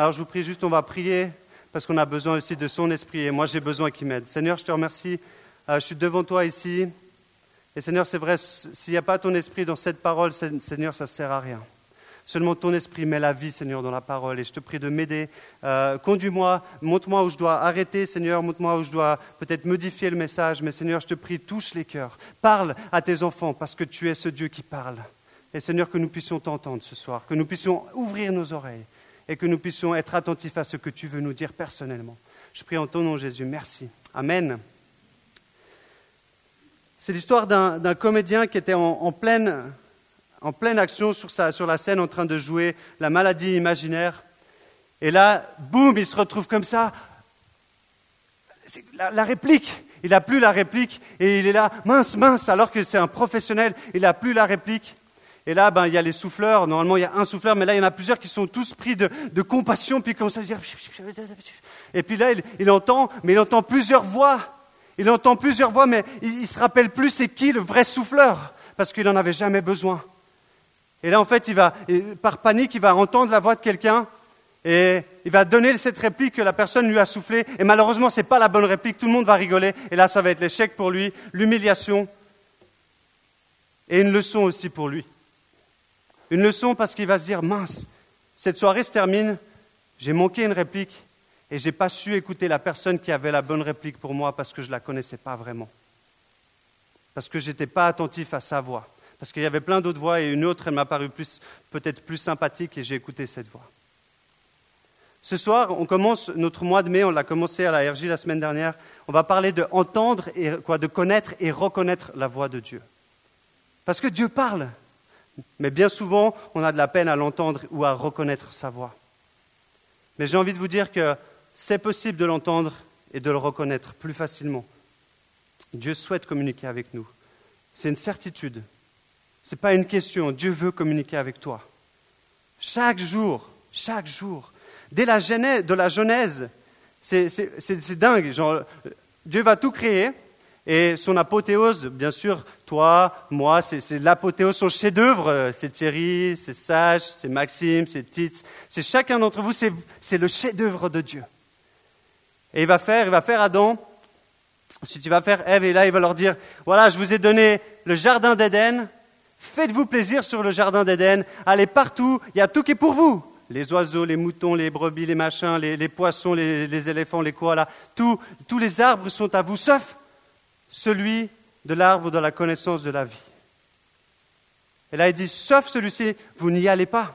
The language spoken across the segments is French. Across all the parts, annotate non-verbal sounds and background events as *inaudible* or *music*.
Alors je vous prie juste, on va prier parce qu'on a besoin aussi de son esprit et moi j'ai besoin qu'il m'aide. Seigneur, je te remercie. Euh, je suis devant toi ici. Et Seigneur, c'est vrai, s'il n'y a pas ton esprit dans cette parole, Seigneur, ça ne sert à rien. Seulement ton esprit met la vie, Seigneur, dans la parole. Et je te prie de m'aider. Euh, conduis-moi, montre-moi où je dois arrêter, Seigneur. Montre-moi où je dois peut-être modifier le message. Mais Seigneur, je te prie, touche les cœurs. Parle à tes enfants parce que tu es ce Dieu qui parle. Et Seigneur, que nous puissions t'entendre ce soir, que nous puissions ouvrir nos oreilles et que nous puissions être attentifs à ce que tu veux nous dire personnellement. Je prie en ton nom, Jésus. Merci. Amen. C'est l'histoire d'un comédien qui était en, pleine, action sur, la scène en train de jouer la maladie imaginaire. Et là, boum, il se retrouve comme ça. La, la, réplique, il n'a plus la réplique et il est là, mince, mince, alors que c'est un professionnel, il n'a plus la réplique. Et là, ben, il y a les souffleurs. Normalement, il y a un souffleur, mais là, il y en a plusieurs qui sont tous pris de, compassion, puis comme ça, dire. Et puis là, il, entend, mais il entend plusieurs voix. Il entend plusieurs voix, mais il, ne se rappelle plus c'est qui le vrai souffleur, parce qu'il n'en avait jamais besoin. Et là, en fait, il va, par panique, il va entendre la voix de quelqu'un, et il va donner cette réplique que la personne lui a soufflée. Et malheureusement, ce n'est pas la bonne réplique. Tout le monde va rigoler. Et là, ça va être l'échec pour lui, l'humiliation, et une leçon aussi pour lui. Une leçon parce qu'il va se dire, mince, cette soirée se termine, j'ai manqué une réplique et je n'ai pas su écouter la personne qui avait la bonne réplique pour moi parce que je ne la connaissais pas vraiment. Parce que je n'étais pas attentif à sa voix. Parce qu'il y avait plein d'autres voix et une autre, elle m'a paru peut-être plus sympathique et j'ai écouté cette voix. Ce soir, on commence notre mois de mai, on l'a commencé à la RJ la semaine dernière. On va parler de entendre et quoi, de connaître et reconnaître la voix de Dieu. Parce que Dieu parle. Mais bien souvent, on a de la peine à l'entendre ou à reconnaître sa voix. Mais j'ai envie de vous dire que c'est possible de l'entendre et de le reconnaître plus facilement. Dieu souhaite communiquer avec nous. C'est une certitude. Ce n'est pas une question. Dieu veut communiquer avec toi. Chaque jour, chaque jour. Dès la genèse, de la Genèse, c'est dingue. Dieu va tout créer et son apothéose, bien sûr, toi, moi, c'est l'apothéose, son chef-d'œuvre. C'est Thierry, c'est Sage, c'est Maxime, c'est Tite. C'est chacun d'entre vous, c'est le chef-d'œuvre de Dieu. Et il va faire, il va faire Adam. Si tu vas faire Ève, et là, il va leur dire, voilà, je vous ai donné le jardin d'Éden. Faites-vous plaisir sur le jardin d'Éden. Allez partout. Il y a tout qui est pour vous. Les oiseaux, les moutons, les brebis, les machins, les, poissons, les, les, éléphants, les koalas. tous les arbres sont à vous, sauf celui de l'arbre de la connaissance de la vie. Et là, il dit, sauf celui-ci, vous n'y allez pas.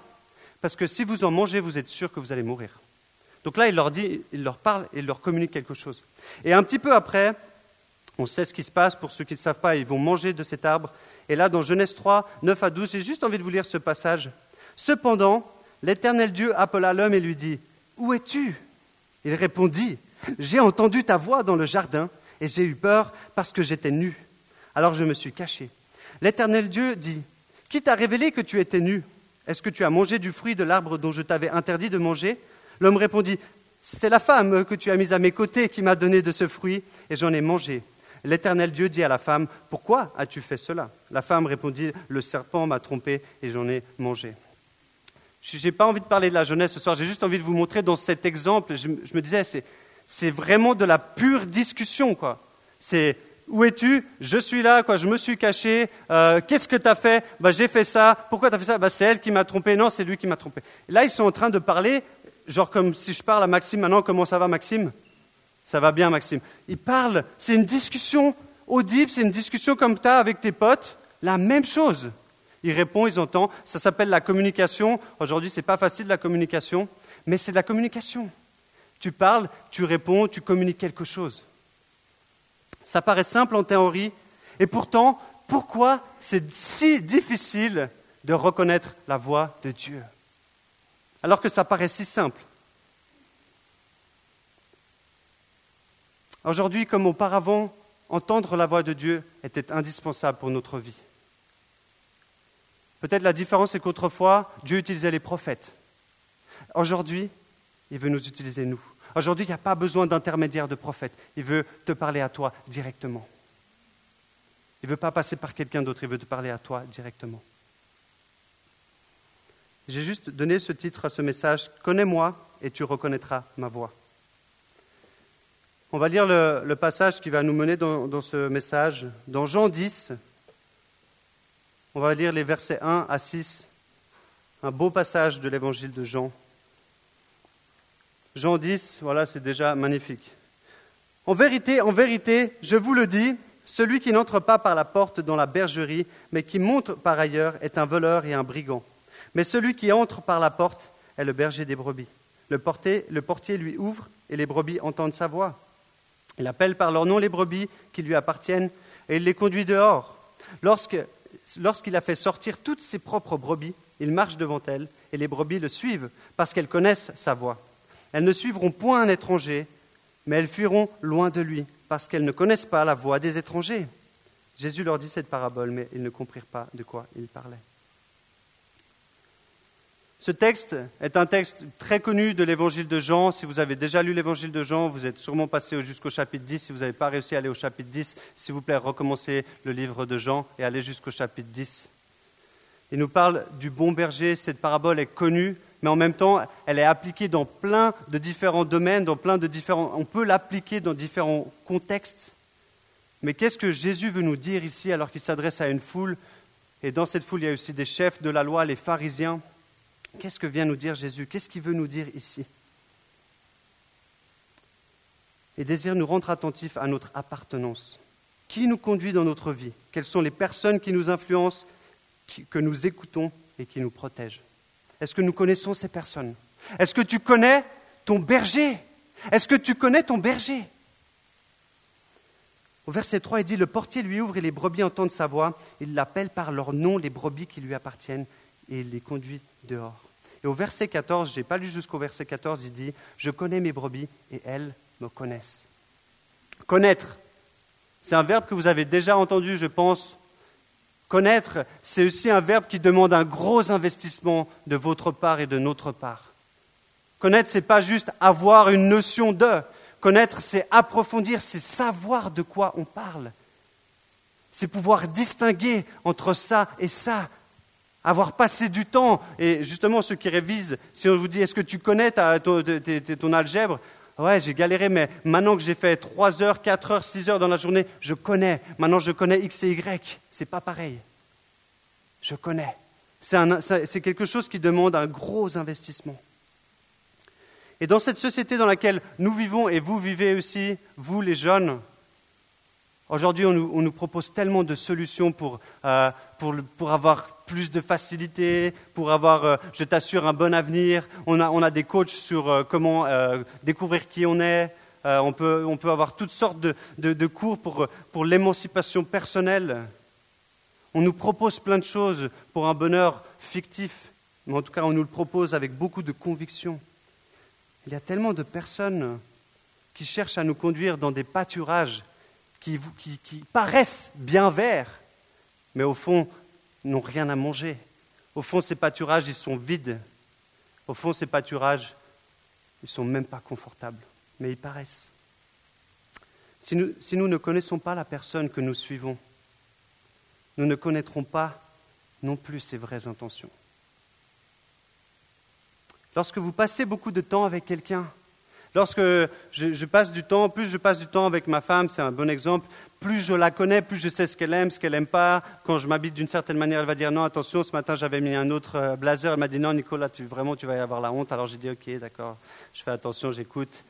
Parce que si vous en mangez, vous êtes sûr que vous allez mourir. Donc là, il leur dit, il leur parle il leur communique quelque chose. Et un petit peu après, on sait ce qui se passe. Pour ceux qui ne savent pas, ils vont manger de cet arbre. Et là, dans Genèse 3, 9 à 12, j'ai juste envie de vous lire ce passage. Cependant, l'Éternel Dieu appela l'homme et lui dit, Où es-tu? Il répondit, J'ai entendu ta voix dans le jardin et j'ai eu peur parce que j'étais nu. Alors je me suis caché. L'Éternel Dieu dit, Qui t'a révélé que tu étais nu? Est-ce que tu as mangé du fruit de l'arbre dont je t'avais interdit de manger? L'homme répondit, C'est la femme que tu as mise à mes côtés qui m'a donné de ce fruit, et j'en ai mangé. L'Éternel Dieu dit à la femme, Pourquoi as-tu fait cela? La femme répondit, Le serpent m'a trompé et j'en ai mangé. Je n'ai pas envie de parler de la jeunesse ce soir, j'ai juste envie de vous montrer dans cet exemple, je, me disais, c'est c'est vraiment de la pure discussion, quoi. C'est où es-tu? Je suis là, quoi. Je me suis caché. Euh, qu'est-ce que tu as fait? Bah, J'ai fait ça. Pourquoi tu as fait ça? Bah, C'est elle qui m'a trompé. Non, c'est lui qui m'a trompé. là, ils sont en train de parler, genre comme si je parle à Maxime maintenant. Comment ça va, Maxime? Ça va bien, Maxime. Ils parlent. C'est une discussion audible. C'est une discussion comme tu as avec tes potes. La même chose. Ils répondent, ils entendent. Ça s'appelle la communication. Aujourd'hui, ce n'est pas facile la communication, mais c'est de la communication. Tu parles, tu réponds, tu communiques quelque chose. Ça paraît simple en théorie, et pourtant, pourquoi c'est si difficile de reconnaître la voix de Dieu Alors que ça paraît si simple? Aujourd'hui, comme auparavant, entendre la voix de Dieu était indispensable pour notre vie. Peut-être la différence est qu'autrefois, Dieu utilisait les prophètes. Aujourd'hui, il veut nous utiliser nous. Aujourd'hui, il n'y a pas besoin d'intermédiaire de prophète. Il veut te parler à toi directement. Il ne veut pas passer par quelqu'un d'autre, il veut te parler à toi directement. J'ai juste donné ce titre à ce message, Connais-moi et tu reconnaîtras ma voix. On va lire le, passage qui va nous mener dans, dans, ce message. Dans Jean 10, on va lire les versets 1 à 6, un beau passage de l'évangile de Jean. Jean 10, voilà, c'est déjà magnifique. En vérité, en vérité, je vous le dis, celui qui n'entre pas par la porte dans la bergerie, mais qui monte par ailleurs, est un voleur et un brigand. Mais celui qui entre par la porte est le berger des brebis. Le, portier, le portier lui ouvre et les brebis entendent sa voix. Il appelle par leur nom les brebis qui lui appartiennent et il les conduit dehors. Lorsqu'il a fait sortir toutes ses propres brebis, il marche devant elles et les brebis le suivent parce qu'elles connaissent sa voix. Elles ne suivront point un étranger, mais elles fuiront loin de lui parce qu'elles ne connaissent pas la voix des étrangers. Jésus leur dit cette parabole, mais ils ne comprirent pas de quoi il parlait. Ce texte est un texte très connu de l'évangile de Jean. Si vous avez déjà lu l'évangile de Jean, vous êtes sûrement passé jusqu'au chapitre 10. Si vous n'avez pas réussi à aller au chapitre 10, s'il vous plaît, recommencez le livre de Jean et allez jusqu'au chapitre 10. Il nous parle du bon berger. Cette parabole est connue, mais en même temps, elle est appliquée dans plein de différents domaines, dans plein de différents. On peut l'appliquer dans différents contextes. Mais qu'est-ce que Jésus veut nous dire ici alors qu'il s'adresse à une foule? Et dans cette foule, il y a aussi des chefs de la loi, les pharisiens. Qu'est-ce que vient nous dire Jésus? Qu'est-ce qu'il veut nous dire ici? Il désire nous rendre attentifs à notre appartenance. Qui nous conduit dans notre vie? Quelles sont les personnes qui nous influencent, que nous écoutons et qui nous protègent? Est-ce que nous connaissons ces personnes? Est-ce que tu connais ton berger? Est-ce que tu connais ton berger? Au verset 3, il dit, le portier lui ouvre et les brebis entendent sa voix. Il l'appelle par leur nom, les brebis qui lui appartiennent, et il les conduit dehors. Et au verset 14, je n'ai pas lu jusqu'au verset 14, il dit, je connais mes brebis et elles me connaissent. Connaître, c'est un verbe que vous avez déjà entendu, je pense, Connaître, c'est aussi un verbe qui demande un gros investissement de votre part et de notre part. Connaître, ce n'est pas juste avoir une notion de. Connaître, c'est approfondir, c'est savoir de quoi on parle. C'est pouvoir distinguer entre ça et ça. Avoir passé du temps. Et justement, ceux qui révisent, si on vous dit est-ce que tu connais ton algèbre? Ouais, j'ai galéré, mais maintenant que j'ai fait 3 heures, 4 heures, 6 heures dans la journée, je connais. Maintenant, je connais X et Y. C'est pas pareil. Je connais. C'est quelque chose qui demande un gros investissement. Et dans cette société dans laquelle nous vivons, et vous vivez aussi, vous les jeunes, aujourd'hui on, nous, propose tellement de solutions pour, euh, pour, avoir plus de facilité, pour avoir, euh, je t'assure, un bon avenir. On a, on a des coachs sur euh, comment découvrir qui on est. on, peut, on peut avoir toutes sortes de, de cours pour, pour l'émancipation personnelle. On nous propose plein de choses pour un bonheur fictif, mais en tout cas on nous le propose avec beaucoup de conviction. Il y a tellement de personnes qui cherchent à nous conduire dans des pâturages qui, paraissent bien verts, mais au fond n'ont rien à manger. Au fond, ces pâturages, ils sont vides. Au fond, ces pâturages, ils ne sont même pas confortables, mais ils paraissent. si nous ne connaissons pas la personne que nous suivons, nous ne connaîtrons pas non plus ses vraies intentions. Lorsque vous passez beaucoup de temps avec quelqu'un, lorsque je, passe du temps, plus je passe du temps avec ma femme, c'est un bon exemple, plus je la connais, plus je sais ce qu'elle aime, ce qu'elle n'aime pas. Quand je m'habite d'une certaine manière, elle va dire non, attention, ce matin j'avais mis un autre euh, blazer. Elle m'a dit non, Nicolas, tu, vraiment tu vas y avoir la honte. Alors j'ai dit ok, d'accord, je fais attention, j'écoute.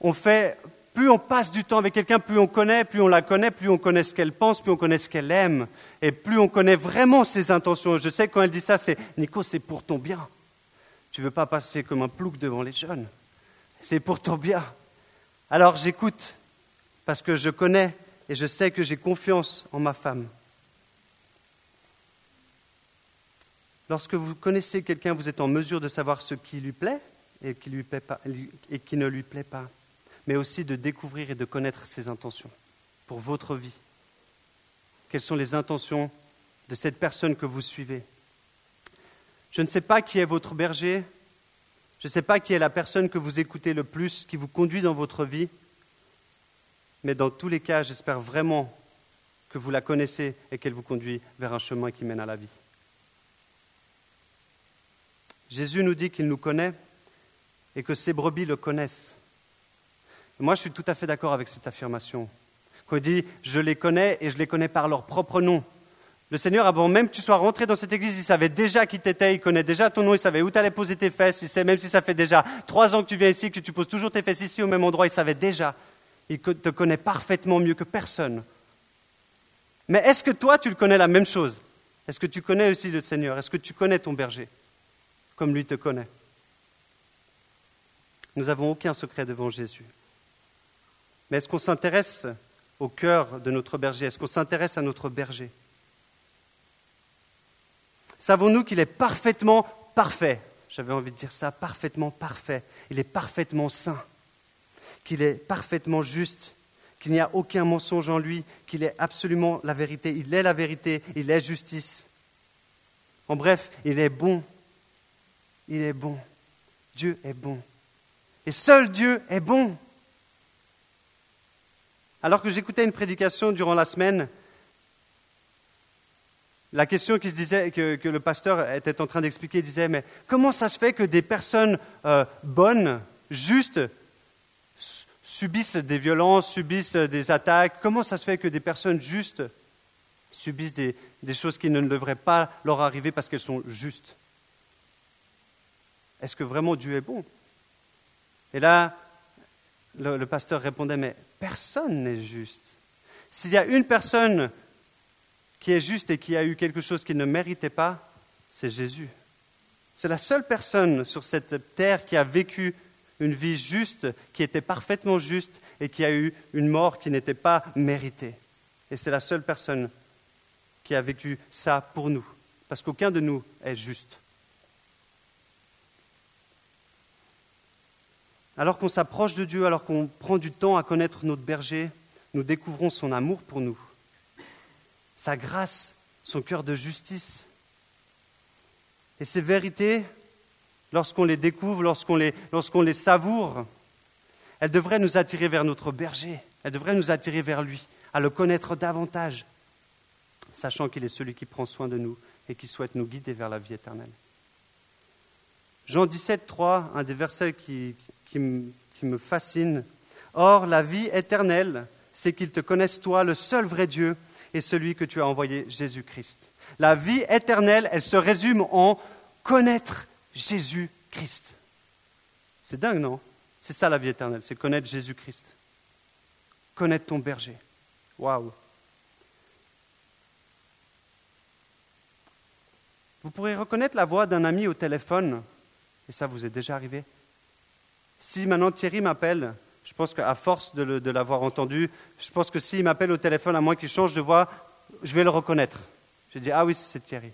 On fait plus on passe du temps avec quelqu'un, plus on connaît, plus on la connaît, plus on connaît ce qu'elle pense, plus on connaît ce qu'elle aime, et plus on connaît vraiment ses intentions. Je sais quand elle dit ça, c'est Nico, c'est pour ton bien. Tu veux pas passer comme un plouc devant les jeunes. C'est pour ton bien. Alors j'écoute, parce que je connais et je sais que j'ai confiance en ma femme. Lorsque vous connaissez quelqu'un, vous êtes en mesure de savoir ce qui lui plaît et qui, et qui ne lui plaît pas mais aussi de découvrir et de connaître ses intentions pour votre vie. Quelles sont les intentions de cette personne que vous suivez? Je ne sais pas qui est votre berger, je ne sais pas qui est la personne que vous écoutez le plus, qui vous conduit dans votre vie, mais dans tous les cas, j'espère vraiment que vous la connaissez et qu'elle vous conduit vers un chemin qui mène à la vie. Jésus nous dit qu'il nous connaît et que ses brebis le connaissent. moi, je suis tout à fait d'accord avec cette affirmation. Il dit je les connais et je les connais par leur propre nom. Le Seigneur, avant même que tu sois rentré dans cette église, il savait déjà qui t'étais, il connaît déjà ton nom, il savait où tu allais poser tes fesses, il sait, même si ça fait déjà trois ans que tu viens ici, que tu poses toujours tes fesses ici au même endroit, il savait déjà. Il te connaît parfaitement mieux que personne. Mais est-ce que toi, tu le connais la même chose? Est-ce que tu connais aussi le Seigneur? Est-ce que tu connais ton berger comme lui te connaît? Nous n'avons aucun secret devant Jésus. Mais est-ce qu'on s'intéresse au cœur de notre berger? Est-ce qu'on s'intéresse à notre berger? Savons-nous qu'il est parfaitement parfait? J'avais envie de dire ça, parfaitement parfait. Il est parfaitement saint, qu'il est parfaitement juste, qu'il n'y a aucun mensonge en lui, qu'il est absolument la vérité. Il est la vérité, il est justice. En bref, il est bon. Il est bon. Dieu est bon. Et seul Dieu est bon. Alors que j'écoutais une prédication durant la semaine, la question que, le pasteur était en train d'expliquer disait, mais comment ça se fait que des personnes euh, bonnes, justes, subissent des violences, subissent des attaques? Comment ça se fait que des personnes justes subissent des, choses qui ne devraient pas leur arriver parce qu'elles sont justes? Est-ce que vraiment Dieu est bon? Et là, le pasteur répondait, mais personne n'est juste. S'il y a une personne qui est juste et qui a eu quelque chose qu'il ne méritait pas, c'est Jésus. C'est la seule personne sur cette terre qui a vécu une vie juste, qui était parfaitement juste et qui a eu une mort qui n'était pas méritée. Et c'est la seule personne qui a vécu ça pour nous, parce qu'aucun de nous est juste. Alors qu'on s'approche de Dieu, alors qu'on prend du temps à connaître notre berger, nous découvrons son amour pour nous sa grâce, son cœur de justice. Et ces vérités, lorsqu'on les découvre, lorsqu'on les, lorsqu'on les savoure, elles devraient nous attirer vers notre berger, elles devraient nous attirer vers lui, à le connaître davantage, sachant qu'il est celui qui prend soin de nous et qui souhaite nous guider vers la vie éternelle. Jean 17, 3, un des versets qui, qui, qui me fascine. Or, la vie éternelle, c'est qu'ils te connaissent, toi, le seul vrai Dieu, et celui que tu as envoyé, Jésus-Christ. La vie éternelle, elle se résume en connaître Jésus-Christ. C'est dingue, non? C'est ça la vie éternelle, c'est connaître Jésus-Christ. Connaître ton berger. Waouh Vous pourrez reconnaître la voix d'un ami au téléphone, et ça vous est déjà arrivé? Si maintenant Thierry m'appelle je pense qu'à force de, l'avoir entendu, je pense que s'il m'appelle au téléphone, à moins qu'il change de voix, je vais le reconnaître. Je dis, ah oui, c'est Thierry.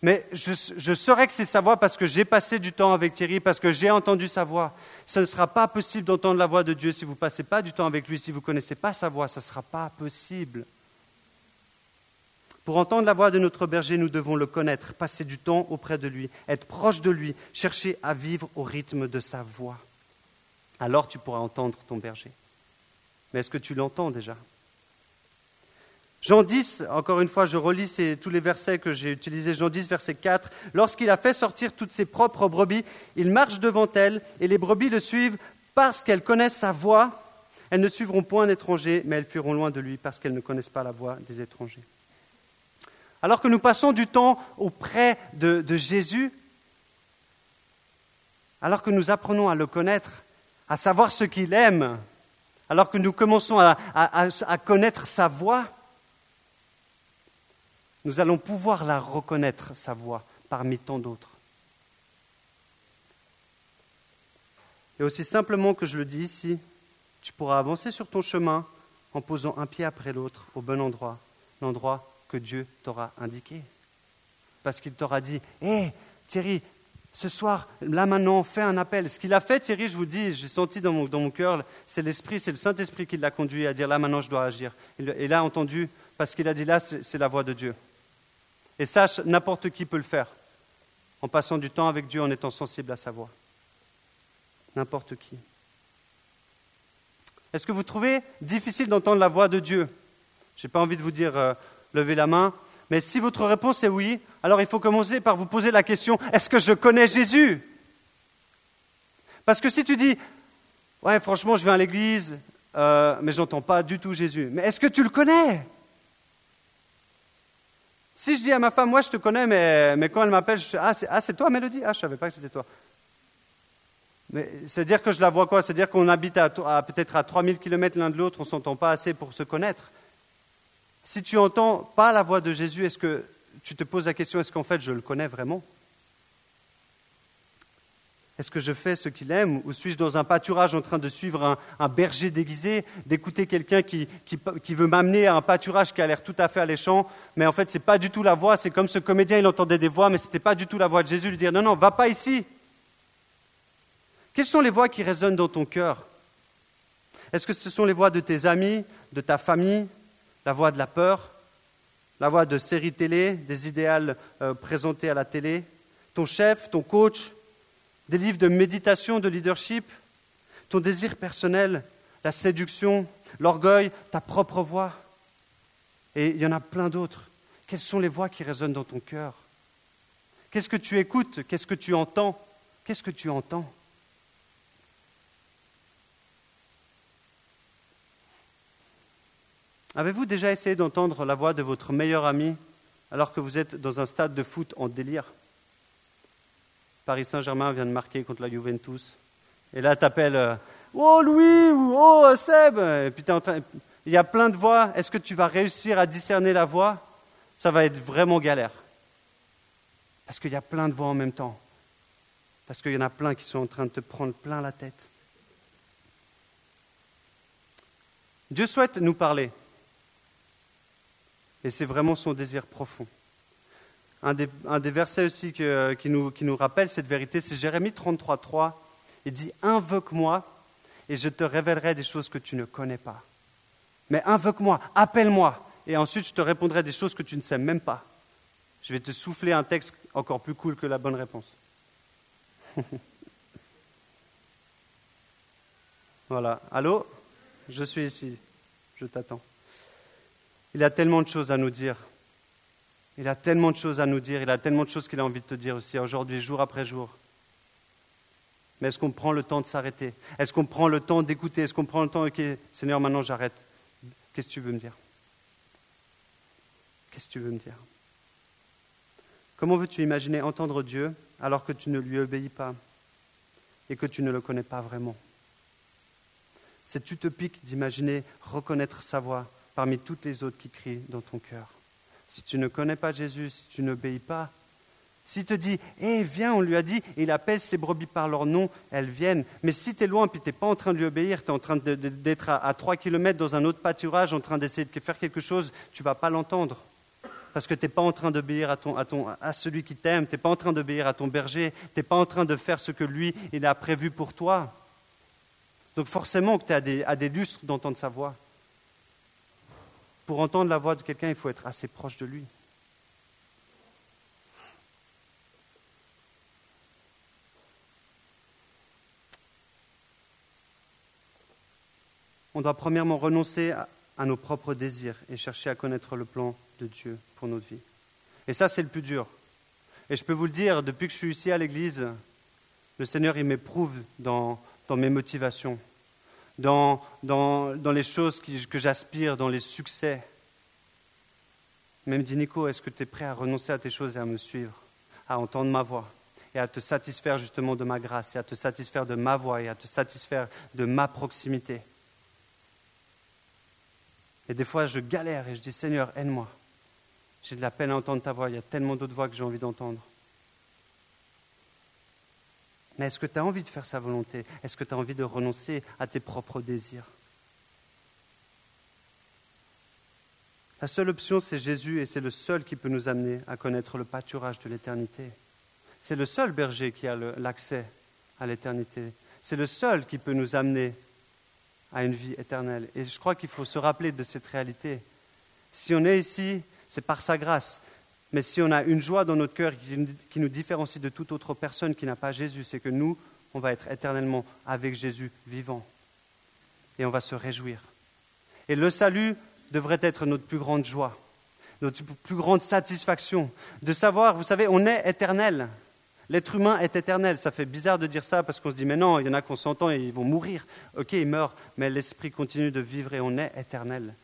Mais je, je saurais que c'est sa voix parce que j'ai passé du temps avec Thierry, parce que j'ai entendu sa voix. Ce ne sera pas possible d'entendre la voix de Dieu si vous ne passez pas du temps avec lui, si vous ne connaissez pas sa voix, ce ne sera pas possible. Pour entendre la voix de notre berger, nous devons le connaître, passer du temps auprès de lui, être proche de lui, chercher à vivre au rythme de sa voix alors tu pourras entendre ton berger. Mais est-ce que tu l'entends déjà? Jean 10, encore une fois, je relis tous les versets que j'ai utilisés. Jean 10, verset 4. Lorsqu'il a fait sortir toutes ses propres brebis, il marche devant elles et les brebis le suivent parce qu'elles connaissent sa voix. Elles ne suivront point l'étranger, mais elles fuiront loin de lui parce qu'elles ne connaissent pas la voix des étrangers. Alors que nous passons du temps auprès de Jésus, alors que nous apprenons à le connaître, à savoir ce qu'il aime, alors que nous commençons à, connaître sa voix, nous allons pouvoir la reconnaître, sa voix, parmi tant d'autres. Et aussi simplement que je le dis ici, tu pourras avancer sur ton chemin en posant un pied après l'autre au bon endroit, l'endroit que Dieu t'aura indiqué. Parce qu'il t'aura dit, hé, Thierry, ce soir, là maintenant, fais un appel. Ce qu'il a fait, Thierry, je vous dis, j'ai senti dans mon, mon cœur, c'est l'Esprit, c'est le Saint-Esprit qui l'a conduit à dire là maintenant je dois agir. Et il a entendu, parce qu'il a dit là, c'est la voix de Dieu. Et sache, n'importe qui peut le faire, en passant du temps avec Dieu, en étant sensible à sa voix. N'importe qui. Est-ce que vous trouvez difficile d'entendre la voix de Dieu? Je n'ai pas envie de vous dire euh, levez la main, mais si votre réponse est oui, alors il faut commencer par vous poser la question, est-ce que je connais Jésus? Parce que si tu dis, ouais, franchement, je vais à l'église, euh, mais j'entends pas du tout Jésus. Mais est-ce que tu le connais? Si je dis à ma femme, moi je te connais, mais, mais quand elle m'appelle, je ah, c'est, ah, c'est toi, Mélodie? Ah, je savais pas que c'était toi. Mais c'est-à-dire que je la vois quoi? C'est-à-dire qu'on habite à, peut-être à 3000 km l'un de l'autre, on s'entend pas assez pour se connaître. Si tu entends pas la voix de Jésus, est-ce que tu te poses la question, est-ce qu'en fait je le connais vraiment? Est-ce que je fais ce qu'il aime? Ou suis-je dans un pâturage en train de suivre un, berger déguisé, d'écouter quelqu'un qui, veut m'amener à un pâturage qui a l'air tout à fait alléchant, mais en fait ce n'est pas du tout la voix, c'est comme ce comédien, il entendait des voix, mais ce n'était pas du tout la voix de Jésus, lui dire, non, non, va pas ici, quelles sont les voix qui résonnent dans ton cœur? Est-ce que ce sont les voix de tes amis, de ta famille, la voix de la peur, la voix de séries télé, des idéaux euh, présentés à la télé, ton chef, ton coach, des livres de méditation, de leadership, ton désir personnel, la séduction, l'orgueil, ta propre voix. Et il y en a plein d'autres. Quelles sont les voix qui résonnent dans ton cœur? Qu'est-ce que tu écoutes? Qu'est-ce que tu entends? Qu'est-ce que tu entends? Avez-vous déjà essayé d'entendre la voix de votre meilleur ami alors que vous êtes dans un stade de foot en délire? Paris Saint-Germain vient de marquer contre la Juventus. Et là, tu appelles euh, Oh Louis ou Oh Seb Et puis en train... il y a plein de voix. Est-ce que tu vas réussir à discerner la voix? Ça va être vraiment galère. Parce qu'il y a plein de voix en même temps. Parce qu'il y en a plein qui sont en train de te prendre plein la tête. Dieu souhaite nous parler. Et c'est vraiment son désir profond. Un des, versets aussi qui, nous, qui, nous, rappelle cette vérité, c'est Jérémie 33, 3. Il dit Invoque-moi et je te révélerai des choses que tu ne connais pas. Mais invoque-moi, appelle-moi, et ensuite je te répondrai des choses que tu ne sais même pas. Je vais te souffler un texte encore plus cool que la bonne réponse. *laughs* voilà. Allô? Je suis ici. Je t'attends. Il a tellement de choses à nous dire. Il a tellement de choses à nous dire. Il a tellement de choses qu'il a envie de te dire aussi aujourd'hui, jour après jour. Mais est-ce qu'on prend le temps de s'arrêter? Est-ce qu'on prend le temps d'écouter? Est-ce qu'on prend le temps, ok, Seigneur, maintenant j'arrête. Qu'est-ce que tu veux me dire? Qu'est-ce que tu veux me dire? Comment veux-tu imaginer entendre Dieu alors que tu ne lui obéis pas et que tu ne le connais pas vraiment? C'est utopique d'imaginer reconnaître sa voix, parmi toutes les autres qui crient dans ton cœur. Si tu ne connais pas Jésus, si tu n'obéis pas, s'il te dit, eh, viens, on lui a dit, il appelle ses brebis par leur nom, elles viennent. Mais si tu es loin, puis tu n'es pas en train de lui obéir, tu es en train d'être à, trois kilomètres dans un autre pâturage, en train d'essayer de faire quelque chose, tu vas pas l'entendre. Parce que tu n'es pas en train d'obéir à, ton, à, ton, à celui qui t'aime, tu n'es pas en train d'obéir à ton berger, tu n'es pas en train de faire ce que lui, il a prévu pour toi. Donc forcément que tu es à des lustres d'entendre sa voix. Pour entendre la voix de quelqu'un, il faut être assez proche de lui. On doit premièrement renoncer à, nos propres désirs et chercher à connaître le plan de Dieu pour notre vie. Et ça, c'est le plus dur. Et je peux vous le dire, depuis que je suis ici à l'Église, le Seigneur, il m'éprouve dans mes motivations dans, les choses que j'aspire, dans les succès. Même dit Nico, est-ce que tu es prêt à renoncer à tes choses et à me suivre, à entendre ma voix et à te satisfaire justement de ma grâce et à te satisfaire de ma voix et à te satisfaire de ma proximité? Et des fois, je galère et je dis Seigneur, aide-moi. J'ai de la peine à entendre ta voix, il y a tellement d'autres voix que j'ai envie d'entendre. Mais est-ce que tu as envie de faire sa volonté? Est-ce que tu as envie de renoncer à tes propres désirs? La seule option, c'est Jésus et c'est le seul qui peut nous amener à connaître le pâturage de l'éternité. C'est le seul berger qui a l'accès à l'éternité. C'est le seul qui peut nous amener à une vie éternelle. Et je crois qu'il faut se rappeler de cette réalité. Si on est ici, c'est par sa grâce. Mais si on a une joie dans notre cœur qui nous différencie de toute autre personne qui n'a pas Jésus, c'est que nous, on va être éternellement avec Jésus vivant. Et on va se réjouir. Et le salut devrait être notre plus grande joie, notre plus grande satisfaction, de savoir, vous savez, on est éternel. L'être humain est éternel. Ça fait bizarre de dire ça parce qu'on se dit, mais non, il y en a qu'on s'entend et ils vont mourir. Ok, ils meurent, mais l'esprit continue de vivre et on est éternel.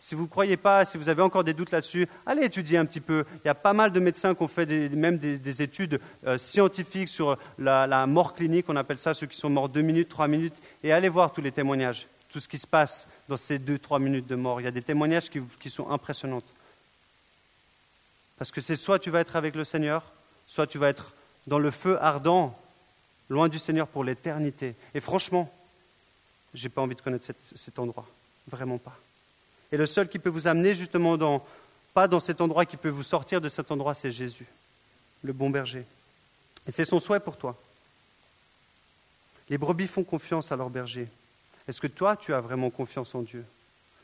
Si vous ne croyez pas, si vous avez encore des doutes là-dessus, allez étudier un petit peu. Il y a pas mal de médecins qui ont fait même des, études euh, scientifiques sur la, mort clinique, on appelle ça ceux qui sont morts deux minutes, trois minutes, et allez voir tous les témoignages, tout ce qui se passe dans ces deux, trois minutes de mort. Il y a des témoignages qui, qui sont impressionnants. Parce que c'est soit tu vas être avec le Seigneur, soit tu vas être dans le feu ardent, loin du Seigneur pour l'éternité. Et franchement, je n'ai pas envie de connaître cet endroit. Vraiment pas. Et le seul qui peut vous amener justement dans, pas dans cet endroit, qui peut vous sortir de cet endroit, c'est Jésus, le bon berger. Et c'est son souhait pour toi. Les brebis font confiance à leur berger. Est-ce que toi, tu as vraiment confiance en Dieu?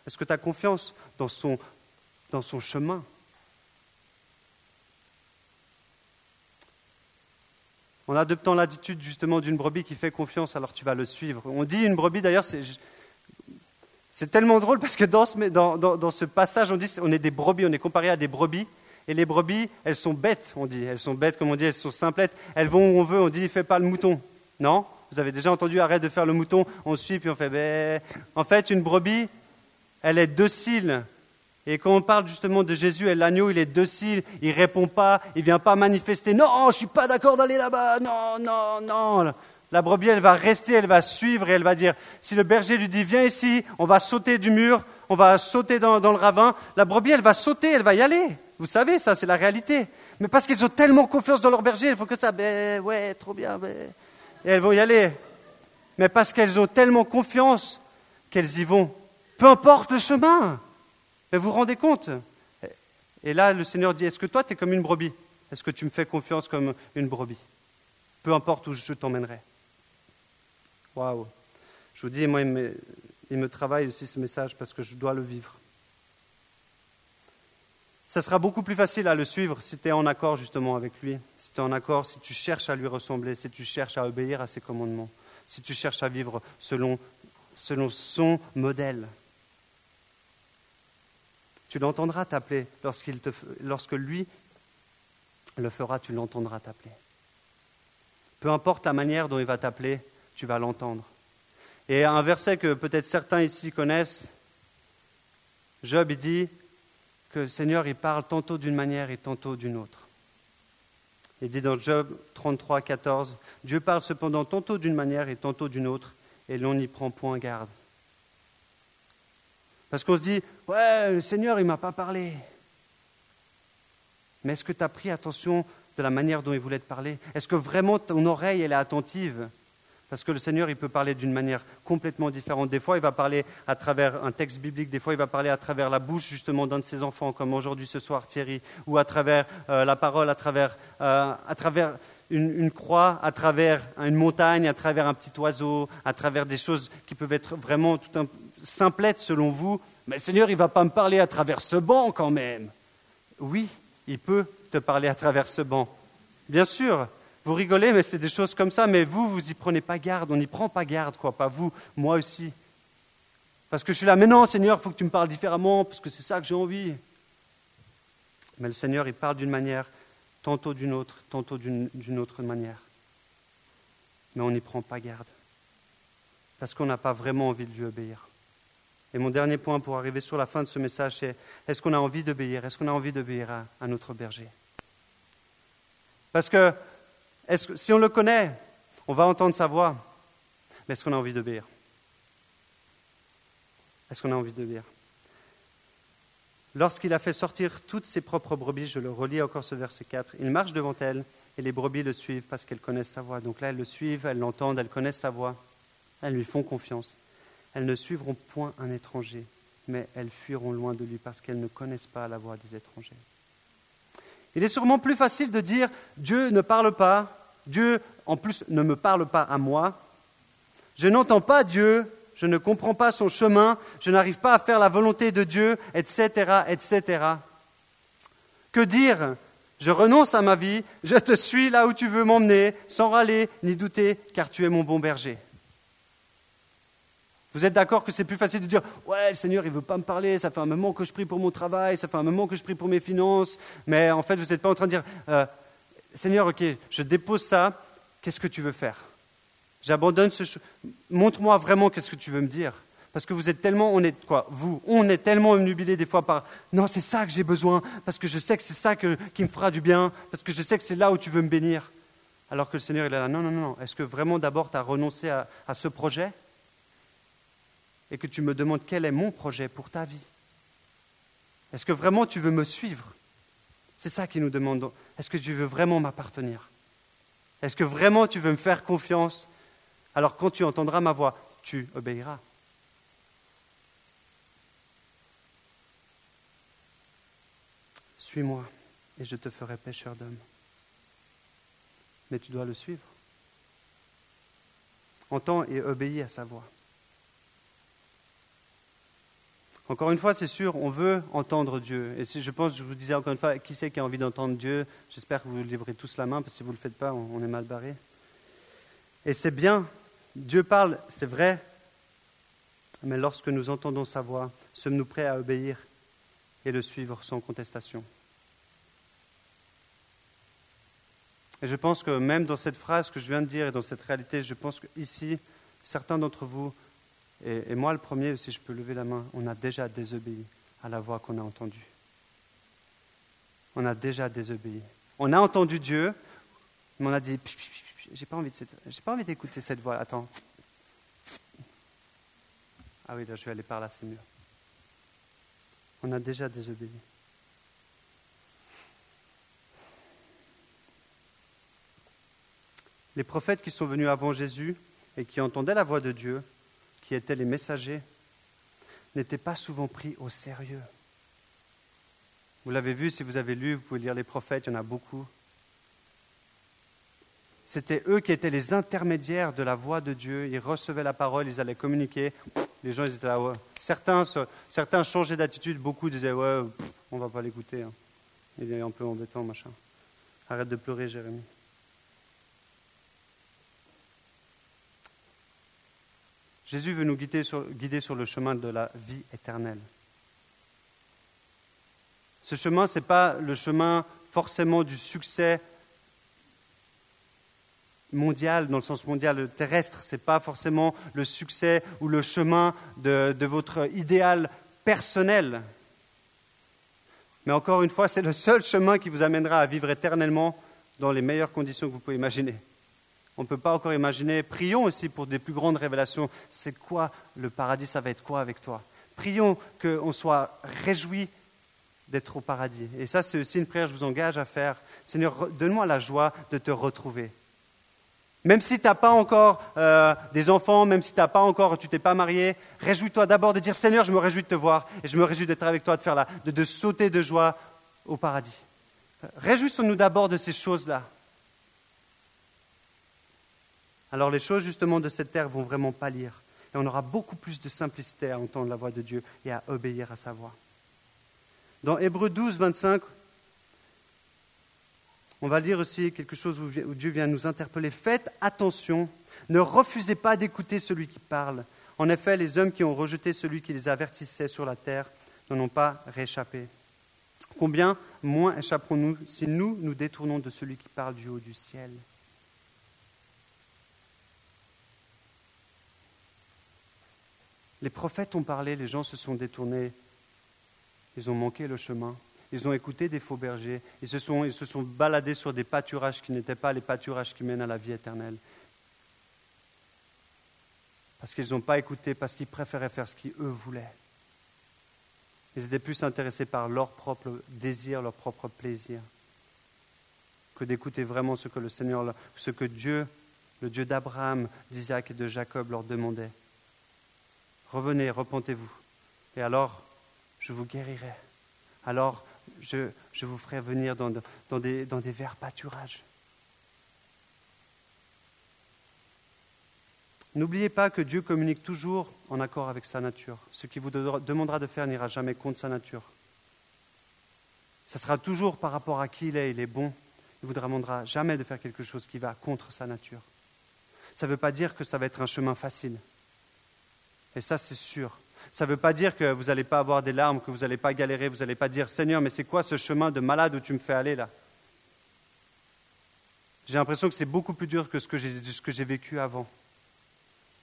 Est-ce que tu as confiance dans son, dans son chemin? En adoptant l'attitude justement d'une brebis qui fait confiance, alors tu vas le suivre. On dit une brebis, d'ailleurs, c'est tellement drôle parce que dans ce, dans, dans, ce passage, on dit on est des brebis, on est comparé à des brebis. Et les brebis, elles sont bêtes, on dit. Elles sont bêtes, comme on dit, elles sont simplettes. Elles vont où on veut, on dit fais pas le mouton. Non? Vous avez déjà entendu arrête de faire le mouton, on suit, puis on fait ben. En fait, une brebis, elle est docile. Et quand on parle justement de Jésus et l'agneau, il est docile, il répond pas, il vient pas manifester. Non, je suis pas d'accord d'aller là-bas. Non, non, non. La brebis, elle va rester, elle va suivre et elle va dire, si le berger lui dit, viens ici, on va sauter du mur, on va sauter dans, le ravin, la brebis, elle va sauter, elle va y aller. Vous savez, ça, c'est la réalité. Mais parce qu'ils ont tellement confiance dans leur berger, il faut que ça, ben ouais, trop bien, ben. Et elles vont y aller. Mais parce qu'elles ont tellement confiance qu'elles y vont. Peu importe le chemin. Mais vous vous rendez compte? Et là, le Seigneur dit, est-ce que toi, tu es comme une brebis? Est-ce que tu me fais confiance comme une brebis? Peu importe où je t'emmènerai. Waouh Je vous dis, moi, il me, travaille aussi ce message parce que je dois le vivre. Ça sera beaucoup plus facile à le suivre si tu es en accord justement avec lui, si tu es en accord, si tu cherches à lui ressembler, si tu cherches à obéir à ses commandements, si tu cherches à vivre selon, selon son modèle. Tu l'entendras t'appeler lorsque lui le fera, tu l'entendras t'appeler. Peu importe la manière dont il va t'appeler, tu vas l'entendre. Et un verset que peut-être certains ici connaissent, Job il dit que le Seigneur il parle tantôt d'une manière et tantôt d'une autre. Il dit dans Job 33, 14, Dieu parle cependant tantôt d'une manière et tantôt d'une autre, et l'on n'y prend point garde. Parce qu'on se dit, ouais, le Seigneur, il ne m'a pas parlé. Mais est-ce que tu as pris attention de la manière dont il voulait te parler? Est-ce que vraiment ton oreille, elle est attentive? Parce que le Seigneur, il peut parler d'une manière complètement différente. Des fois, il va parler à travers un texte biblique, des fois, il va parler à travers la bouche justement d'un de ses enfants, comme aujourd'hui ce soir Thierry, ou à travers euh, la parole, à travers, euh, une, croix, à travers une montagne, à travers un petit oiseau, à travers des choses qui peuvent être vraiment tout un simplettes selon vous. Mais le Seigneur, il ne va pas me parler à travers ce banc quand même. Oui, il peut te parler à travers ce banc. Bien sûr, vous rigolez, mais c'est des choses comme ça, mais vous, vous n'y prenez pas garde, on n'y prend pas garde, quoi, pas vous, moi aussi. Parce que je suis là, mais non, Seigneur, il faut que tu me parles différemment, parce que c'est ça que j'ai envie. Mais le Seigneur, il parle d'une manière, tantôt d'une autre, tantôt d'une autre manière. Mais on n'y prend pas garde. Parce qu'on n'a pas vraiment envie de lui obéir. Et mon dernier point pour arriver sur la fin de ce message, c'est est-ce qu'on a envie d'obéir? Est-ce qu'on a envie d'obéir à notre berger? Parce que si on le connaît, on va entendre sa voix, mais est-ce qu'on a envie d'obéir? Est-ce qu'on a envie d'obéir? Lorsqu'il a fait sortir toutes ses propres brebis, je le relis encore ce verset 4, il marche devant elles et les brebis le suivent parce qu'elles connaissent sa voix. Donc là, elles le suivent, elles l'entendent, elles connaissent sa voix, elles lui font confiance. Elles ne suivront point un étranger, mais elles fuiront loin de lui parce qu'elles ne connaissent pas la voix des étrangers. Il est sûrement plus facile de dire Dieu ne parle pas, Dieu en plus ne me parle pas à moi, je n'entends pas Dieu, je ne comprends pas son chemin, je n'arrive pas à faire la volonté de Dieu, etc., etc. Que dire? Je renonce à ma vie, je te suis là où tu veux m'emmener, sans râler ni douter, car tu es mon bon berger. Vous êtes d'accord que c'est plus facile de dire Ouais, le Seigneur, il ne veut pas me parler, ça fait un moment que je prie pour mon travail, ça fait un moment que je prie pour mes finances, mais en fait, vous n'êtes pas en train de dire euh, Seigneur, ok, je dépose ça, qu'est-ce que tu veux faire? J'abandonne ce... Montre-moi vraiment qu'est-ce que tu veux me dire. Parce que vous êtes tellement, on est quoi Vous, on est tellement omnubilé des fois par non, c'est ça que j'ai besoin, parce que je sais que c'est ça qui me fera du bien, parce que je sais que c'est là où tu veux me bénir. Alors que le Seigneur, il est là, non, non, non, est-ce que vraiment d'abord tu as renoncé à, à ce projet? Et que tu me demandes quel est mon projet pour ta vie Est-ce que vraiment tu veux me suivre? C'est ça qu'il nous demande. Est-ce que tu veux vraiment m'appartenir? Est-ce que vraiment tu veux me faire confiance? Alors quand tu entendras ma voix, tu obéiras. Suis-moi et je te ferai pêcheur d'hommes. Mais tu dois le suivre. Entends et obéis à sa voix. Encore une fois, c'est sûr, on veut entendre Dieu. Et si je pense, je vous disais encore une fois, qui c'est qui a envie d'entendre Dieu? J'espère que vous livrez tous la main, parce que si vous ne le faites pas, on est mal barré. Et c'est bien, Dieu parle, c'est vrai, mais lorsque nous entendons sa voix, sommes-nous prêts à obéir et le suivre sans contestation? Et je pense que même dans cette phrase que je viens de dire et dans cette réalité, je pense qu'ici, certains d'entre vous et, moi, le premier, si je peux lever la main, on a déjà désobéi à la voix qu'on a entendue. On a déjà désobéi. On a entendu Dieu, mais on a dit j'ai pas envie de j'ai pas envie d'écouter cette voix. Attends. Ah oui, là, je vais aller par là, c'est mieux. On a déjà désobéi. Les prophètes qui sont venus avant Jésus et qui entendaient la voix de Dieu qui étaient les messagers, n'étaient pas souvent pris au sérieux. Vous l'avez vu, si vous avez lu, vous pouvez lire les prophètes, il y en a beaucoup. C'était eux qui étaient les intermédiaires de la voix de Dieu. Ils recevaient la parole, ils allaient communiquer. Les gens, étaient là. Certains, certains changeaient d'attitude, beaucoup disaient, ouais, on va pas l'écouter. Hein. Il est un peu embêtant, machin. Arrête de pleurer, Jérémie. Jésus veut nous guider sur, le chemin de la vie éternelle. Ce chemin, ce n'est pas le chemin forcément du succès mondial, dans le sens mondial terrestre, ce n'est pas forcément le succès ou le chemin de votre idéal personnel. Mais encore une fois, c'est le seul chemin qui vous amènera à vivre éternellement dans les meilleures conditions que vous pouvez imaginer. On ne peut pas encore imaginer. Prions aussi pour des plus grandes révélations. C'est quoi le paradis? Ça va être quoi avec toi? Prions qu'on soit réjouis d'être au paradis. Et ça, c'est aussi une prière que je vous engage à faire. Seigneur, donne-moi la joie de te retrouver. Même si tu n'as pas encore euh, des enfants, même si tu n'as pas encore, tu t'es pas marié, réjouis-toi d'abord de dire Seigneur, je me réjouis de te voir et je me réjouis d'être avec toi, de faire là, de, de sauter de joie au paradis. Réjouissons-nous d'abord de ces choses-là alors les choses justement de cette terre vont vraiment pâlir. Et on aura beaucoup plus de simplicité à entendre la voix de Dieu et à obéir à sa voix. Dans Hébreu 12, 25, on va lire aussi quelque chose où Dieu vient nous interpeller. Faites attention, ne refusez pas d'écouter celui qui parle. En effet, les hommes qui ont rejeté celui qui les avertissait sur la terre n'en ont pas réchappé. Combien moins échapperons-nous si nous nous détournons de celui qui parle du haut du ciel? Les prophètes ont parlé, les gens se sont détournés, ils ont manqué le chemin, ils ont écouté des faux bergers, ils se sont, baladés sur des pâturages qui n'étaient pas les pâturages qui mènent à la vie éternelle. Parce qu'ils n'ont pas écouté, parce qu'ils préféraient faire ce qu'eux voulaient. Ils étaient plus intéressés par leur propre désir, leur propre plaisir, que d'écouter vraiment ce que le Seigneur, ce que Dieu, le Dieu d'Abraham, d'Isaac et de Jacob leur demandait. Revenez, repentez-vous. Et alors, je vous guérirai. Alors, je, vous ferai venir dans, des, dans des verts pâturages. N'oubliez pas que Dieu communique toujours en accord avec sa nature. Ce qu'il vous demandera de faire n'ira jamais contre sa nature. Ce sera toujours par rapport à qui il est. Il est bon. Il ne vous demandera jamais de faire quelque chose qui va contre sa nature. Ça ne veut pas dire que ça va être un chemin facile. Et ça, c'est sûr. Ça ne veut pas dire que vous n'allez pas avoir des larmes, que vous n'allez pas galérer, vous n'allez pas dire Seigneur, mais c'est quoi ce chemin de malade où tu me fais aller là? J'ai l'impression que c'est beaucoup plus dur que ce que j'ai vécu avant.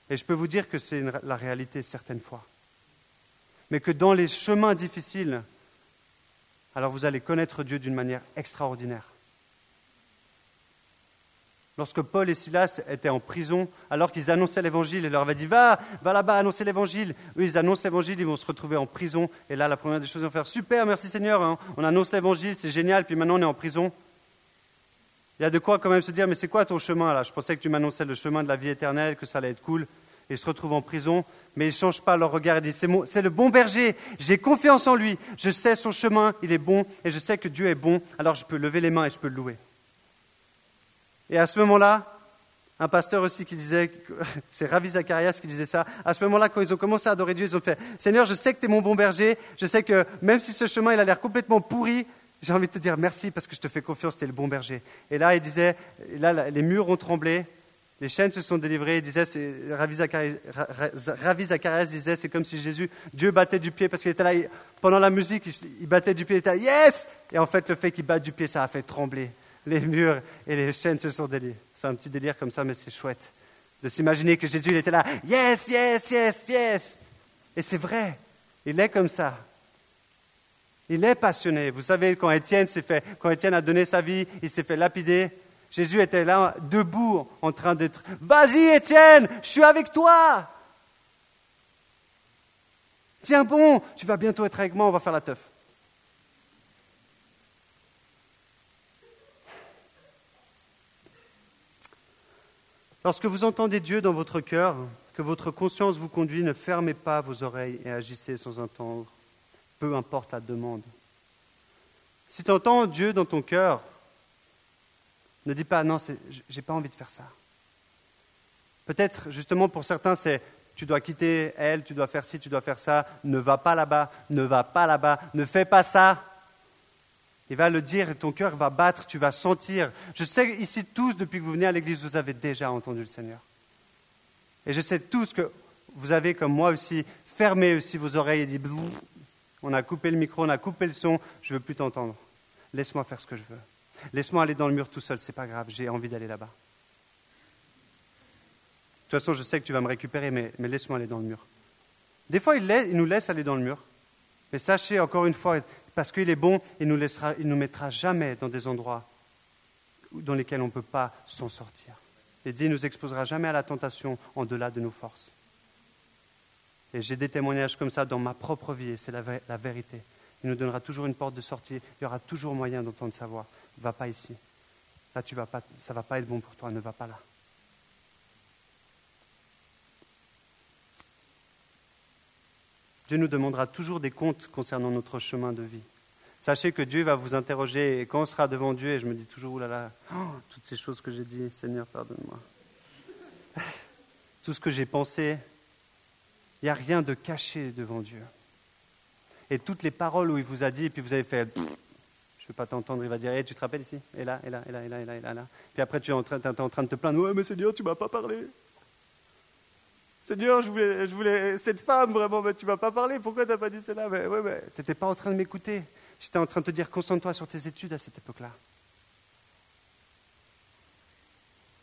Et je peux vous dire que c'est la réalité certaines fois. Mais que dans les chemins difficiles, alors vous allez connaître Dieu d'une manière extraordinaire. Lorsque Paul et Silas étaient en prison, alors qu'ils annonçaient l'évangile, il leur avait dit Va, va là-bas, annoncer l'évangile. Eux, ils annoncent l'évangile, ils vont se retrouver en prison. Et là, la première des choses, ils vont faire Super, merci Seigneur, hein. on annonce l'évangile, c'est génial, puis maintenant on est en prison. Il y a de quoi quand même se dire Mais c'est quoi ton chemin là? Je pensais que tu m'annonçais le chemin de la vie éternelle, que ça allait être cool ils se retrouvent en prison, mais ils ne changent pas leur regard. Ils disent, c'est le bon berger, j'ai confiance en lui, je sais son chemin, il est bon, et je sais que Dieu est bon, alors je peux lever les mains et je peux le louer. Et à ce moment-là, un pasteur aussi qui disait, *laughs* c'est Ravi Zacharias qui disait ça, à ce moment-là, quand ils ont commencé à adorer Dieu, ils ont fait, Seigneur, je sais que tu es mon bon berger, je sais que même si ce chemin, il a l'air complètement pourri, j'ai envie de te dire merci parce que je te fais confiance, tu es le bon berger. Et là, il disait, là, les murs ont tremblé, les chaînes se sont délivrées. Il disait, Ravi Zacharias, disait, c'est comme si Jésus, Dieu battait du pied parce qu'il était là, pendant la musique, il, battait du pied, il était là, yes Et en fait, le fait qu'il batte du pied, ça a fait trembler les murs et les chaînes se sont délivrées. C'est un petit délire comme ça, mais c'est chouette de s'imaginer que Jésus, était là, yes, yes, yes, yes. Et c'est vrai, il est comme ça. Il est passionné. Vous savez, quand Étienne s'est fait, quand Étienne a donné sa vie, il s'est fait lapider. Jésus était là, debout, en train d'être Vas-y, Étienne, je suis avec toi. Tiens bon, tu vas bientôt être avec moi, on va faire la teuf. Lorsque vous entendez Dieu dans votre cœur, que votre conscience vous conduit, ne fermez pas vos oreilles et agissez sans entendre, peu importe la demande. Si tu entends Dieu dans ton cœur, ne dis pas non, j'ai pas envie de faire ça. Peut-être justement pour certains, c'est tu dois quitter elle, tu dois faire ci, tu dois faire ça, ne va pas là-bas, ne va pas là-bas, ne fais pas ça. Il va le dire et ton cœur va battre, tu vas sentir. Je sais ici tous, depuis que vous venez à l'église, vous avez déjà entendu le Seigneur. Et je sais tous que vous avez, comme moi aussi, fermé aussi vos oreilles et dit on a coupé le micro, on a coupé le son, je ne veux plus t'entendre. Laisse-moi faire ce que je veux. Laisse-moi aller dans le mur tout seul, c'est pas grave, j'ai envie d'aller là-bas. De toute façon, je sais que tu vas me récupérer, mais, laisse-moi aller dans le mur. Des fois, il, il, nous laisse aller dans le mur. Mais sachez encore une fois, parce qu'il est bon, il nous, il nous mettra jamais dans des endroits dans lesquels on ne peut pas s'en sortir. Et Dieu ne nous exposera jamais à la tentation en delà de nos forces. Et j'ai des témoignages comme ça dans ma propre vie, et c'est la, vérité. Il nous donnera toujours une porte de sortie, il y aura toujours moyen d'entendre sa voix va pas ici. Là, tu vas pas, ça ne va pas être bon pour toi, ne va pas là. Dieu nous demandera toujours des comptes concernant notre chemin de vie. Sachez que Dieu va vous interroger et quand on sera devant Dieu, et je me dis toujours, oulala, oh, toutes ces choses que j'ai dit, Seigneur, pardonne-moi. Tout ce que j'ai pensé, il n'y a rien de caché devant Dieu. Et toutes les paroles où il vous a dit, et puis vous avez fait, je ne vais pas t'entendre, il va dire, hey, tu te rappelles ici? Et là, et là, et là, et là, et là, et là. Puis après, tu es en train, en train de te plaindre, ouais, mais Seigneur, tu ne m'as pas parlé. Seigneur, je voulais, cette femme vraiment, mais tu m'as pas parlé, pourquoi tu n'as pas dit cela? Mais, ouais, n'étais pas en train de m'écouter. J'étais en train de te dire, concentre-toi sur tes études à cette époque-là.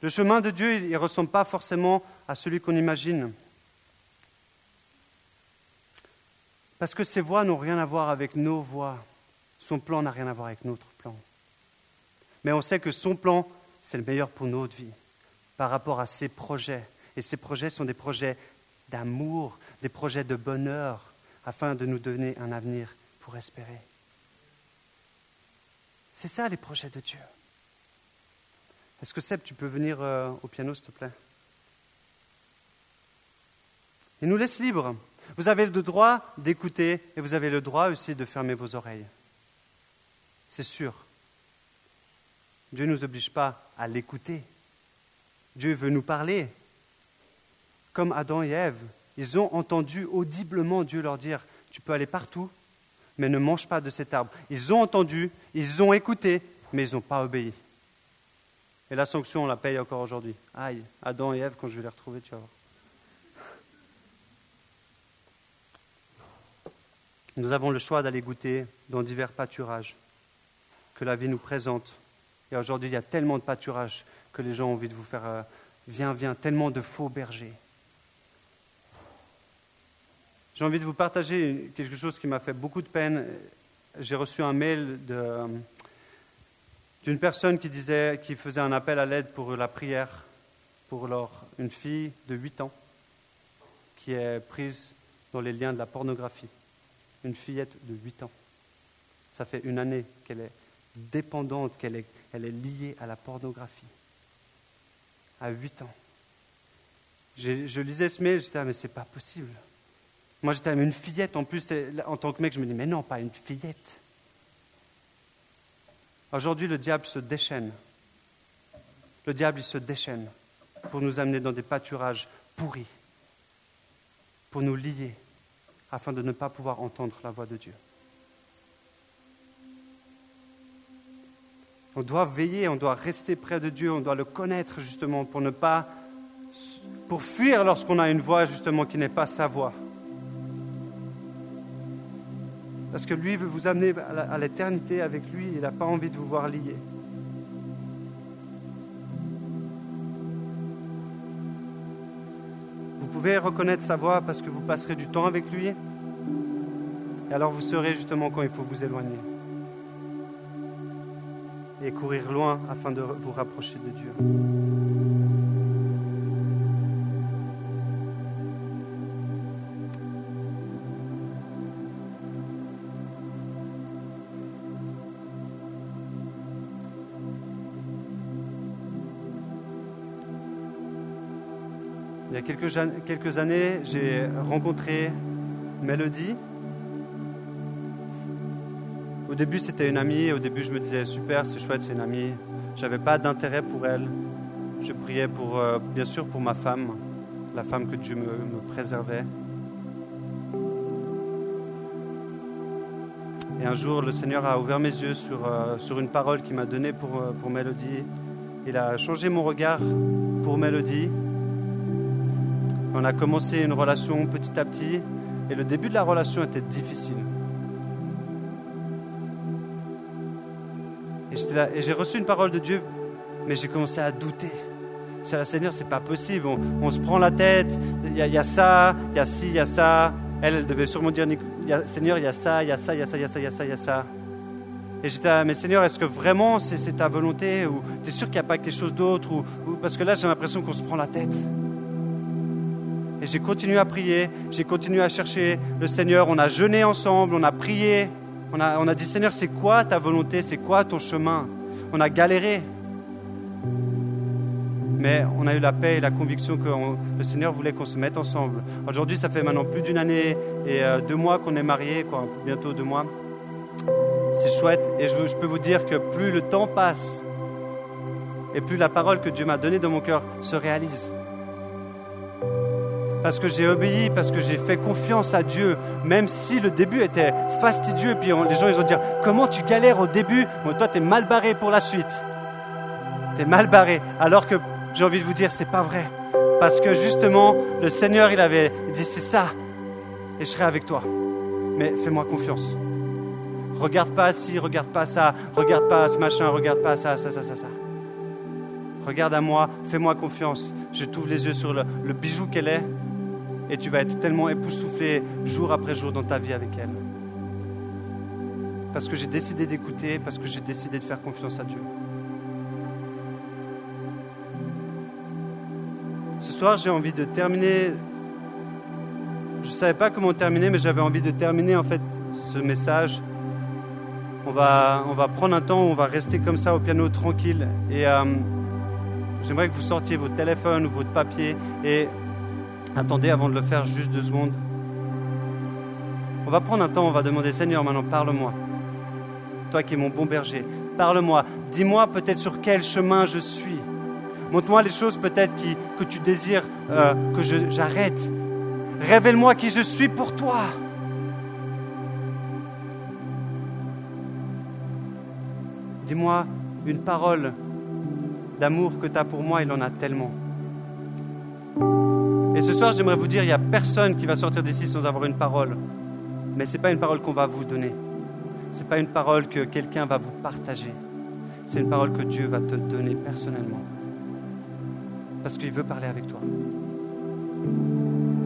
Le chemin de Dieu, il ne ressemble pas forcément à celui qu'on imagine. Parce que ces voies n'ont rien à voir avec nos voies. Son plan n'a rien à voir avec notre plan. Mais on sait que son plan, c'est le meilleur pour notre vie par rapport à ses projets. Et ces projets sont des projets d'amour, des projets de bonheur, afin de nous donner un avenir pour espérer. C'est ça les projets de Dieu. Est-ce que Seb, tu peux venir euh, au piano, s'il te plaît? Il nous laisse libres. Vous avez le droit d'écouter et vous avez le droit aussi de fermer vos oreilles c'est sûr. Dieu ne nous oblige pas à l'écouter. Dieu veut nous parler. Comme Adam et Ève, ils ont entendu audiblement Dieu leur dire, tu peux aller partout, mais ne mange pas de cet arbre. Ils ont entendu, ils ont écouté, mais ils n'ont pas obéi. Et la sanction, on la paye encore aujourd'hui. Aïe, Adam et Ève, quand je vais les retrouver, tu vas voir. Nous avons le choix d'aller goûter dans divers pâturages que la vie nous présente Et aujourd'hui, il y a tellement de pâturage que les gens ont envie de vous faire euh, viens, viens, tellement de faux bergers. J'ai envie de vous partager quelque chose qui m'a fait beaucoup de peine. J'ai reçu un mail d'une personne qui disait, qui faisait un appel à l'aide pour la prière pour leur, une fille de 8 ans qui est prise dans les liens de la pornographie. Une fillette de 8 ans. Ça fait une année qu'elle est dépendante, qu'elle est, elle est liée à la pornographie. À 8 ans. Je lisais ce mail, j'étais, ah, mais c'est pas possible. Moi, j'étais une fillette. En plus, en tant que mec, je me dis, mais non, pas une fillette. Aujourd'hui, le diable se déchaîne. Le diable, il se déchaîne pour nous amener dans des pâturages pourris, pour nous lier, afin de ne pas pouvoir entendre la voix de Dieu. On doit veiller, on doit rester près de Dieu, on doit le connaître justement pour ne pas, pour fuir lorsqu'on a une voix justement qui n'est pas sa voix. Parce que lui veut vous amener à l'éternité avec lui, il n'a pas envie de vous voir liés. Vous pouvez reconnaître sa voix parce que vous passerez du temps avec lui. Et alors vous saurez justement quand il faut vous éloigner. Et courir loin afin de vous rapprocher de Dieu. Quelques, années, j'ai rencontré Mélodie. Au début, c'était une amie. Au début, je me disais super, c'est chouette, c'est une amie. J'avais pas d'intérêt pour elle. Je priais pour, euh, bien sûr, pour ma femme, la femme que Dieu me, préservait. Et un jour, le Seigneur a ouvert mes yeux sur, euh, sur une parole qu'il m'a donnée pour, euh, pour Mélodie. Il a changé mon regard pour Mélodie. On a commencé une relation petit à petit et le début de la relation était difficile. Et j'ai reçu une parole de Dieu, mais j'ai commencé à douter. C'est la Seigneur, c'est pas possible. On, se prend la tête. Il y, a ça, il y a ci, il y a ça. Elle, elle devait sûrement dire Seigneur, il y a ça, il y a ça, il y a ça, il y a ça, il y a ça, il y a ça. Et j'étais, ah, mais Seigneur, est-ce que vraiment c'est ta volonté Ou tu es sûr qu'il n'y a pas quelque chose d'autre Parce que là, j'ai l'impression qu'on se prend la tête. J'ai continué à prier, j'ai continué à chercher le Seigneur. On a jeûné ensemble, on a prié. On a, dit Seigneur, c'est quoi ta volonté? C'est quoi ton chemin? On a galéré. Mais on a eu la paix et la conviction que le Seigneur voulait qu'on se mette ensemble. Aujourd'hui, ça fait maintenant plus d'une année et euh, deux mois qu'on est mariés, quoi, bientôt deux mois. C'est chouette et je peux vous dire que plus le temps passe et plus la parole que Dieu m'a donnée dans mon cœur se réalise parce que j'ai obéi, parce que j'ai fait confiance à Dieu, même si le début était fastidieux, puis les gens ils vont dire comment tu galères au début, moi toi tu es mal barré pour la suite, tu es mal barré, alors que j'ai envie de vous dire c'est pas vrai, parce que justement le Seigneur il avait dit c'est ça, et je serai avec toi, mais fais-moi confiance. Regarde pas ci, regarde pas ça, regarde pas ce machin, regarde pas ça, ça, ça, ça, ça. Regarde à moi, fais-moi confiance. Je t'ouvre les yeux sur le bijou qu'elle est, et tu vas être tellement époustouflé jour après jour dans ta vie avec elle. Parce que j'ai décidé d'écouter, parce que j'ai décidé de faire confiance à Dieu. Ce soir, j'ai envie de terminer. Je ne savais pas comment terminer, mais j'avais envie de terminer en fait ce message. On va, prendre un temps, on va rester comme ça au piano tranquille. Et euh, j'aimerais que vous sortiez votre téléphone ou votre papier Attendez avant de le faire juste deux secondes. On va prendre un temps, on va demander Seigneur, maintenant parle-moi. Toi qui es mon bon berger, parle-moi. Dis-moi peut-être sur quel chemin je suis. Montre-moi les choses peut-être que tu désires euh, que j'arrête. Révèle-moi qui je suis pour toi. Dis-moi une parole d'amour que tu as pour moi, il en a tellement. Et ce soir, j'aimerais vous dire, il n'y a personne qui va sortir d'ici sans avoir une parole. Mais ce n'est pas une parole qu'on va vous donner. Ce n'est pas une parole que quelqu'un va vous partager. c'est une parole que Dieu va te donner personnellement. Parce qu'il veut parler avec toi.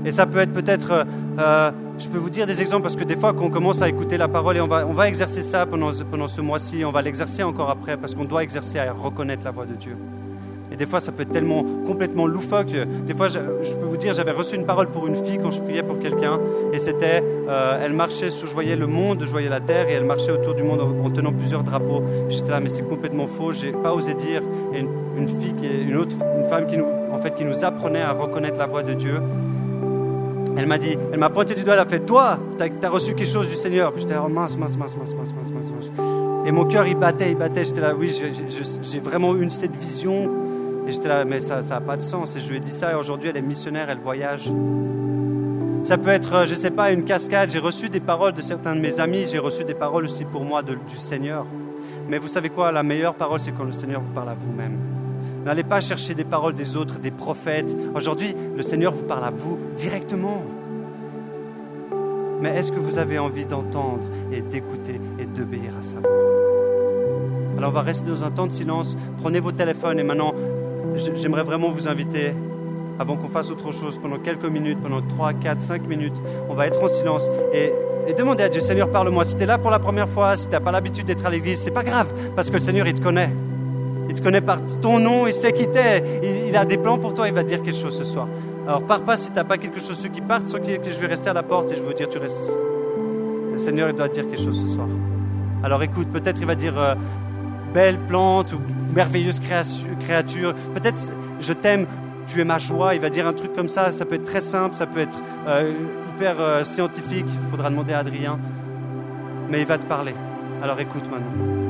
Et ça peut être peut-être, euh, euh, je peux vous dire des exemples parce que des fois, quand on commence à écouter la parole et on va, on va exercer ça pendant, pendant ce mois-ci, on va l'exercer encore après parce qu'on doit exercer à reconnaître la voix de Dieu. Et des fois, ça peut être tellement complètement loufoque. Des fois, je, peux vous dire, j'avais reçu une parole pour une fille quand je priais pour quelqu'un. Et c'était, euh, elle marchait, je voyais le monde, je voyais la terre, et elle marchait autour du monde en, tenant plusieurs drapeaux. J'étais là, mais c'est complètement faux. J'ai pas osé dire. Et une, fille, une autre, une femme qui nous, en fait, qui nous apprenait à reconnaître la voix de Dieu. Elle m'a dit, elle m'a pointé du doigt, elle a fait, toi, tu as, reçu quelque chose du Seigneur. Puis j'étais là, oh, mince, mince, mince, mince, mince, mince, mince. Et mon cœur, il battait, il battait. J'étais là, oui, j'ai vraiment eu cette vision et j'étais là, mais ça n'a pas de sens. Et je lui ai dit ça, et aujourd'hui, elle est missionnaire, elle voyage. Ça peut être, euh, je ne sais pas, une cascade. J'ai reçu des paroles de certains de mes amis, j'ai reçu des paroles aussi pour moi du Seigneur. Mais vous savez quoi, la meilleure parole, c'est quand le Seigneur vous parle à vous-même. N'allez pas chercher des paroles des autres, des prophètes. Aujourd'hui, le Seigneur vous parle à vous directement. Mais est-ce que vous avez envie d'entendre et d'écouter et d'obéir à sa voix? Alors on va rester dans un temps de silence. Prenez vos téléphones et maintenant j'aimerais vraiment vous inviter, avant qu'on fasse autre chose, pendant quelques minutes, pendant 3, 4, 5 minutes, on va être en silence et, demander à Dieu, Seigneur, parle-moi. Si tu es là pour la première fois, si tu n'as pas l'habitude d'être à l'église, c'est pas grave, parce que le Seigneur, il te connaît. Il te connaît par ton nom, il sait qui t'es, il, il, a des plans pour toi, il va te dire quelque chose ce soir. Alors pars pas si tu n'as pas quelque chose, ceux qui partent, ceux qui, je vais rester à la porte et je veux dire, tu restes ici. Le Seigneur, il doit te dire quelque chose ce soir. Alors écoute, peut-être il va dire, euh, belle plante ou merveilleuse créature. Peut-être je t'aime, tu es ma joie. Il va dire un truc comme ça. Ça peut être très simple, ça peut être euh, hyper euh, scientifique. Il faudra demander à Adrien. Mais il va te parler. Alors écoute maintenant.